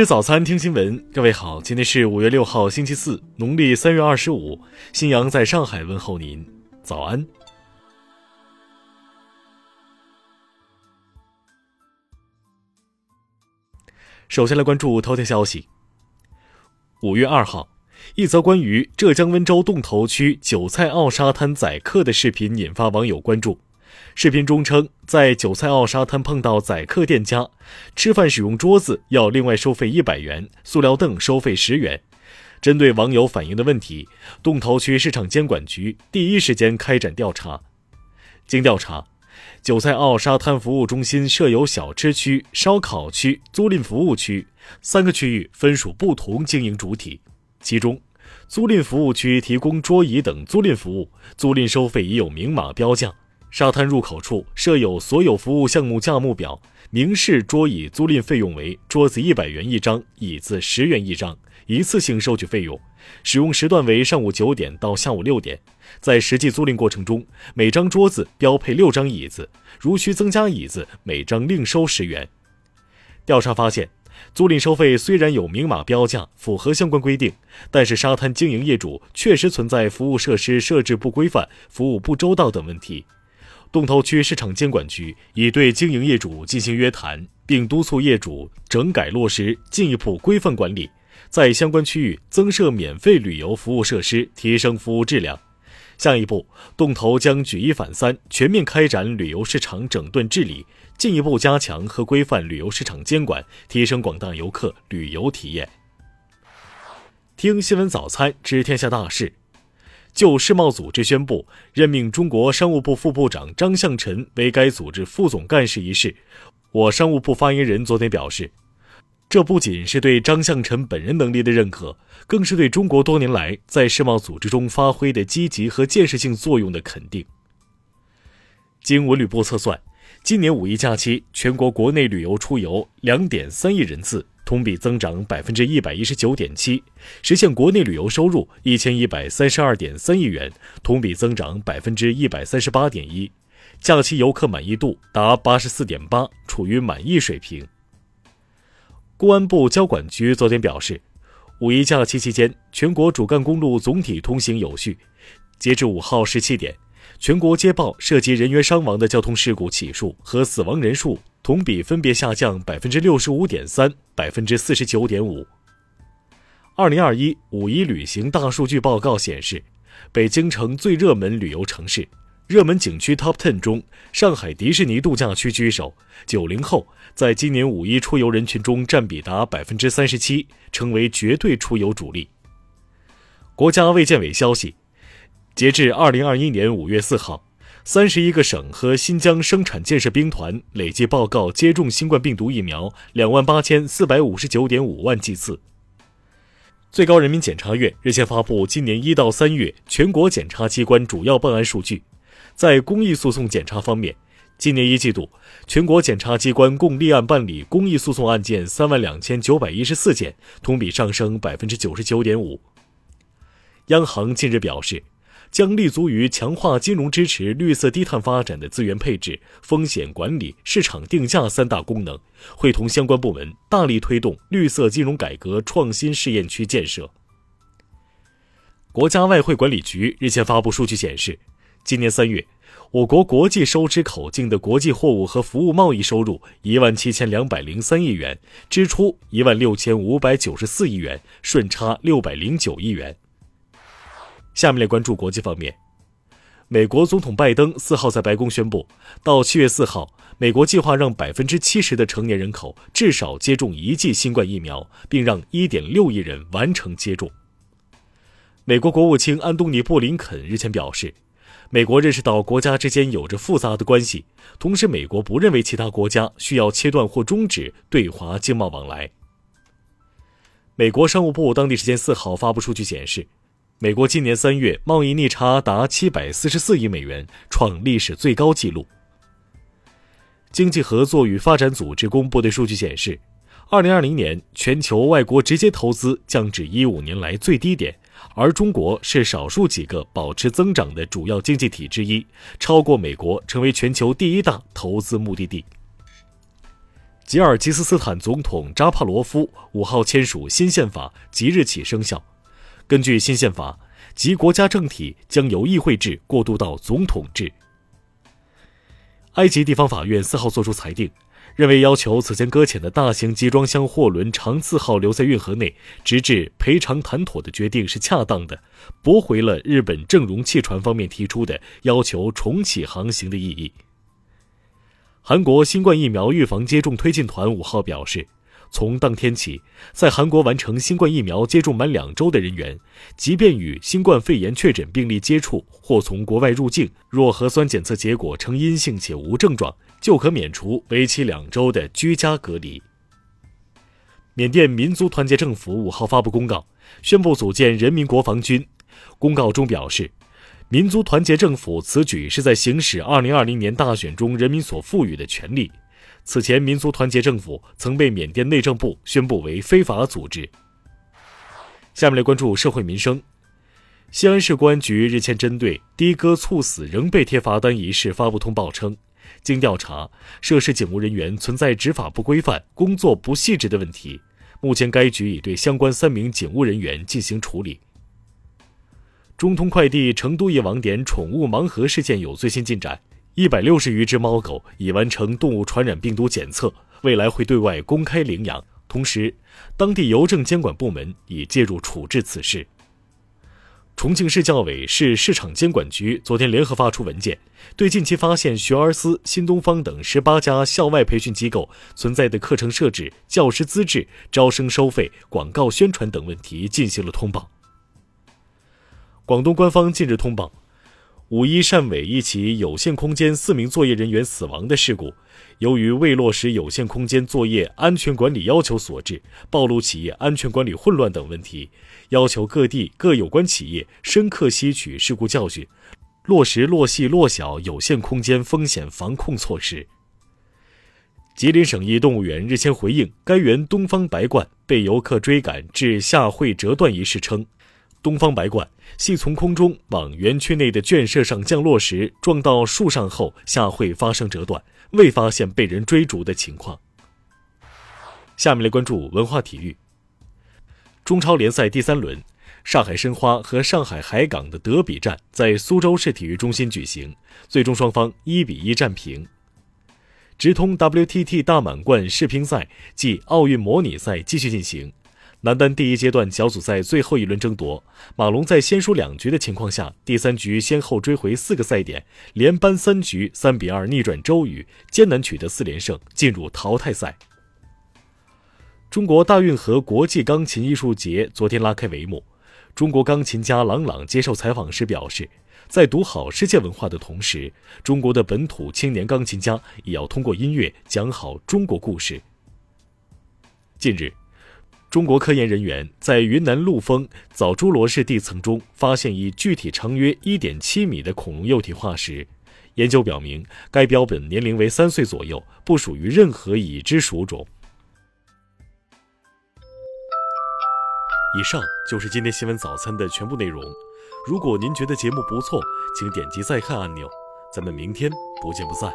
吃早餐，听新闻。各位好，今天是五月六号，星期四，农历三月二十五。新阳在上海问候您，早安。首先来关注头条消息。五月二号，一则关于浙江温州洞头区韭菜坳沙滩宰客的视频引发网友关注。视频中称，在韭菜坳沙滩碰到宰客店家，吃饭使用桌子要另外收费一百元，塑料凳收费十元。针对网友反映的问题，洞头区市场监管局第一时间开展调查。经调查，韭菜坳沙滩服务中心设有小吃区、烧烤区、租赁服务区三个区域，分属不同经营主体。其中，租赁服务区提供桌椅等租赁服务，租赁收费已有明码标价。沙滩入口处设有所有服务项目价目表，明示桌椅租赁费用为桌子一百元一张，椅子十元一张，一次性收取费用，使用时段为上午九点到下午六点。在实际租赁过程中，每张桌子标配六张椅子，如需增加椅子，每张另收十元。调查发现，租赁收费虽然有明码标价，符合相关规定，但是沙滩经营业主确实存在服务设施设置不规范、服务不周到等问题。洞头区市场监管局已对经营业主进行约谈，并督促业主整改落实进一步规范管理，在相关区域增设免费旅游服务设施，提升服务质量。下一步，洞头将举一反三，全面开展旅游市场整顿治理，进一步加强和规范旅游市场监管，提升广大游客旅游体验。听新闻早餐，知天下大事。就世贸组织宣布任命中国商务部副部长张向晨为该组织副总干事一事，我商务部发言人昨天表示，这不仅是对张向晨本人能力的认可，更是对中国多年来在世贸组织中发挥的积极和建设性作用的肯定。经文旅部测算，今年五一假期全国国内旅游出游两点三亿人次。同比增长百分之一百一十九点七，实现国内旅游收入一千一百三十二点三亿元，同比增长百分之一百三十八点一，假期游客满意度达八十四点八，处于满意水平。公安部交管局昨天表示，五一假期期间，全国主干公路总体通行有序。截至五号十七点，全国接报涉及人员伤亡的交通事故起数和死亡人数。同比分别下降百分之六十五点三、百分之四十九点五。二零二一五一旅行大数据报告显示，北京成最热门旅游城市，热门景区 Top Ten 中，上海迪士尼度假区居首。九零后在今年五一出游人群中占比达百分之三十七，成为绝对出游主力。国家卫健委消息，截至二零二一年五月四号。三十一个省和新疆生产建设兵团累计报告接种新冠病毒疫苗两万八千四百五十九点五万剂次。最高人民检察院日前发布今年一到三月全国检察机关主要办案数据，在公益诉讼检察方面，今年一季度全国检察机关共立案办理公益诉讼案件三万两千九百一十四件，同比上升百分之九十九点五。央行近日表示。将立足于强化金融支持绿色低碳发展的资源配置、风险管理、市场定价三大功能，会同相关部门大力推动绿色金融改革创新试验区建设。国家外汇管理局日前发布数据显示，今年三月，我国国际收支口径的国际货物和服务贸易收入一万七千两百零三亿元，支出一万六千五百九十四亿元，顺差六百零九亿元。下面来关注国际方面。美国总统拜登四号在白宫宣布，到七月四号，美国计划让百分之七十的成年人口至少接种一剂新冠疫苗，并让一点六亿人完成接种。美国国务卿安东尼·布林肯日前表示，美国认识到国家之间有着复杂的关系，同时美国不认为其他国家需要切断或终止对华经贸往来。美国商务部当地时间四号发布数据显示。美国今年三月贸易逆差达七百四十四亿美元，创历史最高纪录。经济合作与发展组织公布的数据显示，二零二零年全球外国直接投资降至一五年来最低点，而中国是少数几个保持增长的主要经济体之一，超过美国成为全球第一大投资目的地。吉尔吉斯斯坦总统扎帕罗夫五号签署新宪法，即日起生效。根据新宪法，其国家政体将由议会制过渡到总统制。埃及地方法院四号作出裁定，认为要求此前搁浅的大型集装箱货轮长次号留在运河内，直至赔偿谈妥的决定是恰当的，驳回了日本正荣汽船方面提出的要求重启航行的异议。韩国新冠疫苗预防接种推进团五号表示，从当天起，在韩国完成新冠疫苗接种满两周的人员，即便与新冠肺炎确诊病例接触或从国外入境，若核酸检测结果呈阴性且无症状，就可免除为期两周的居家隔离。缅甸民族团结政府五号发布公告，宣布组建人民国防军。公告中表示。民族团结政府此举是在行使2020年大选中人民所赋予的权利。此前，民族团结政府曾被缅甸内政部宣布为非法组织。下面来关注社会民生。西安市公安局日前针对的哥猝死仍被贴罚单一事发布通报称，经调查，涉事警务人员存在执法不规范、工作不细致的问题。目前，该局已对相关三名警务人员进行处理。中通快递成都一网点宠物盲盒事件有最新进展，一百六十余只猫狗已完成动物传染病毒检测，未来会对外公开领养。同时，当地邮政监管部门已介入处置此事。重庆市教委市市场监管局昨天联合发出文件，对近期发现学而思、新东方等十八家校外培训机构存在的课程设置、教师资质、招生收费、广告宣传等问题进行了通报。广东官方近日通报，五一汕尾一起有限空间四名作业人员死亡的事故，由于未落实有限空间作业安全管理要求所致，暴露企业安全管理混乱等问题，要求各地各有关企业深刻吸取事故教训，落实落细落小有限空间风险防控措施。吉林省一动物园日前回应该园东方白鹳被游客追赶至下喙折断一事称。东方白鹳系从空中往园区内的圈舍上降落时撞到树上后下会发生折断，未发现被人追逐的情况。下面来关注文化体育。中超联赛第三轮，上海申花和上海海港的德比战在苏州市体育中心举行，最终双方一比一战平。直通 WTT 大满贯世乒赛暨奥运模拟赛继续进行。男单第一阶段小组赛最后一轮争夺，马龙在先输两局的情况下，第三局先后追回四个赛点，连扳三局，三比二逆转周瑜，艰难取得四连胜，进入淘汰赛。中国大运河国际钢琴艺术节昨天拉开帷幕，中国钢琴家郎朗接受采访时表示，在读好世界文化的同时，中国的本土青年钢琴家也要通过音乐讲好中国故事。近日。中国科研人员在云南陆丰枣珠罗市地层中发现一具体长约1.7米的恐龙幼体化石，研究表明该标本年龄为三岁左右，不属于任何已知属种。以上就是今天新闻早餐的全部内容。如果您觉得节目不错，请点击再看按钮。咱们明天不见不散。